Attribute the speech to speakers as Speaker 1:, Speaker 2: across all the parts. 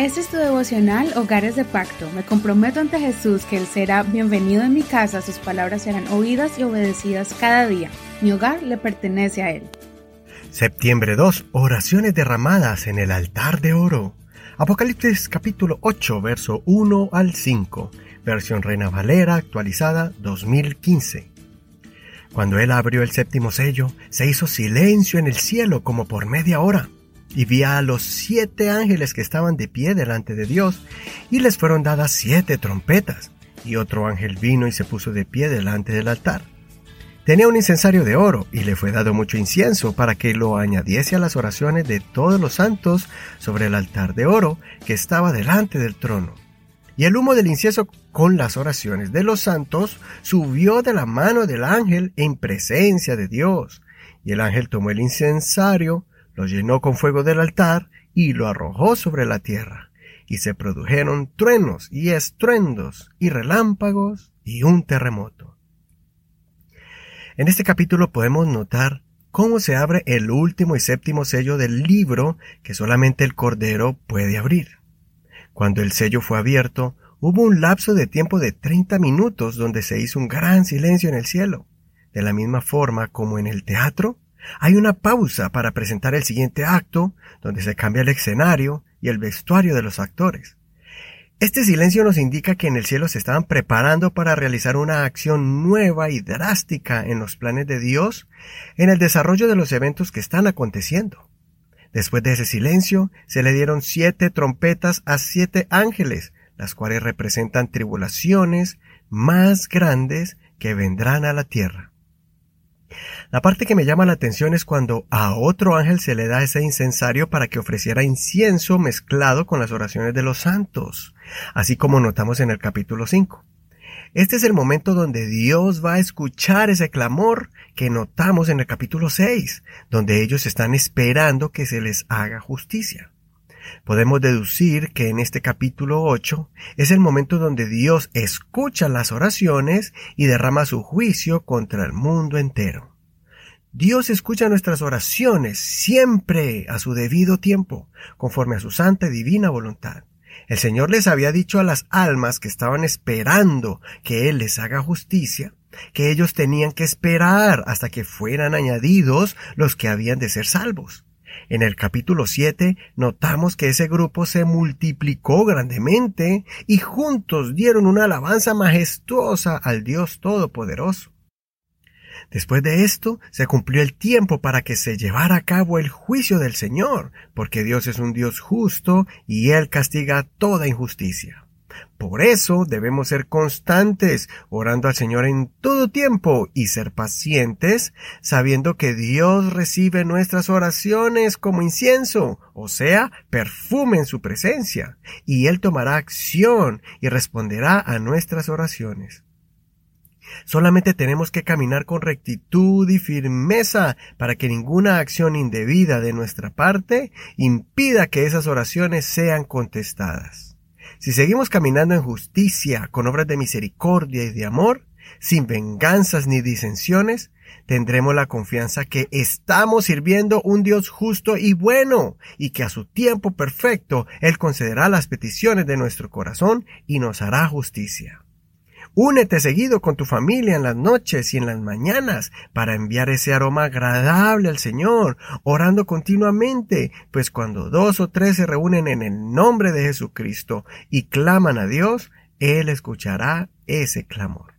Speaker 1: Este es tu devocional Hogares de Pacto. Me comprometo ante Jesús que Él será bienvenido en mi casa, sus palabras serán oídas y obedecidas cada día. Mi hogar le pertenece a Él.
Speaker 2: Septiembre 2. Oraciones derramadas en el altar de oro. Apocalipsis capítulo 8, verso 1 al 5. Versión Reina Valera actualizada 2015. Cuando él abrió el séptimo sello, se hizo silencio en el cielo como por media hora y vi a los siete ángeles que estaban de pie delante de Dios, y les fueron dadas siete trompetas, y otro ángel vino y se puso de pie delante del altar. Tenía un incensario de oro, y le fue dado mucho incienso para que lo añadiese a las oraciones de todos los santos sobre el altar de oro que estaba delante del trono. Y el humo del incienso con las oraciones de los santos subió de la mano del ángel en presencia de Dios. Y el ángel tomó el incensario, lo llenó con fuego del altar y lo arrojó sobre la tierra, y se produjeron truenos y estruendos y relámpagos y un terremoto. En este capítulo podemos notar cómo se abre el último y séptimo sello del libro que solamente el Cordero puede abrir. Cuando el sello fue abierto, hubo un lapso de tiempo de 30 minutos donde se hizo un gran silencio en el cielo. De la misma forma como en el teatro, hay una pausa para presentar el siguiente acto, donde se cambia el escenario y el vestuario de los actores. Este silencio nos indica que en el cielo se estaban preparando para realizar una acción nueva y drástica en los planes de Dios en el desarrollo de los eventos que están aconteciendo. Después de ese silencio, se le dieron siete trompetas a siete ángeles, las cuales representan tribulaciones más grandes que vendrán a la tierra. La parte que me llama la atención es cuando a otro ángel se le da ese incensario para que ofreciera incienso mezclado con las oraciones de los santos, así como notamos en el capítulo 5. Este es el momento donde Dios va a escuchar ese clamor que notamos en el capítulo 6, donde ellos están esperando que se les haga justicia. Podemos deducir que en este capítulo 8 es el momento donde Dios escucha las oraciones y derrama su juicio contra el mundo entero. Dios escucha nuestras oraciones siempre a su debido tiempo, conforme a su santa y divina voluntad. El Señor les había dicho a las almas que estaban esperando que Él les haga justicia, que ellos tenían que esperar hasta que fueran añadidos los que habían de ser salvos. En el capítulo 7 notamos que ese grupo se multiplicó grandemente y juntos dieron una alabanza majestuosa al Dios Todopoderoso. Después de esto, se cumplió el tiempo para que se llevara a cabo el juicio del Señor, porque Dios es un Dios justo y Él castiga toda injusticia. Por eso debemos ser constantes, orando al Señor en todo tiempo y ser pacientes, sabiendo que Dios recibe nuestras oraciones como incienso, o sea, perfume en su presencia, y Él tomará acción y responderá a nuestras oraciones. Solamente tenemos que caminar con rectitud y firmeza para que ninguna acción indebida de nuestra parte impida que esas oraciones sean contestadas. Si seguimos caminando en justicia, con obras de misericordia y de amor, sin venganzas ni disensiones, tendremos la confianza que estamos sirviendo un Dios justo y bueno, y que a su tiempo perfecto Él concederá las peticiones de nuestro corazón y nos hará justicia. Únete seguido con tu familia en las noches y en las mañanas para enviar ese aroma agradable al Señor, orando continuamente, pues cuando dos o tres se reúnen en el nombre de Jesucristo y claman a Dios, Él escuchará ese clamor.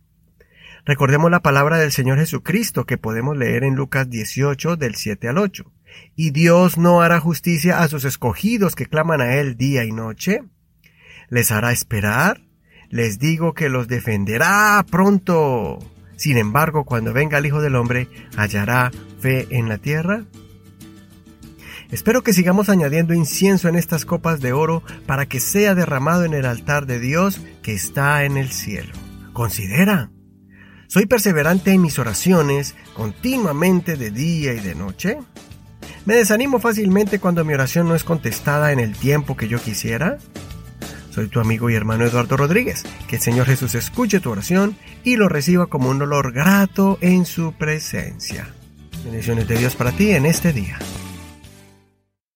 Speaker 2: Recordemos la palabra del Señor Jesucristo que podemos leer en Lucas 18 del 7 al 8. ¿Y Dios no hará justicia a sus escogidos que claman a Él día y noche? ¿Les hará esperar? Les digo que los defenderá pronto. Sin embargo, cuando venga el Hijo del Hombre, ¿hallará fe en la tierra? Espero que sigamos añadiendo incienso en estas copas de oro para que sea derramado en el altar de Dios que está en el cielo. Considera. ¿Soy perseverante en mis oraciones continuamente de día y de noche? ¿Me desanimo fácilmente cuando mi oración no es contestada en el tiempo que yo quisiera? Soy tu amigo y hermano Eduardo Rodríguez. Que el Señor Jesús escuche tu oración y lo reciba como un olor grato en su presencia. Bendiciones de Dios para ti en este día.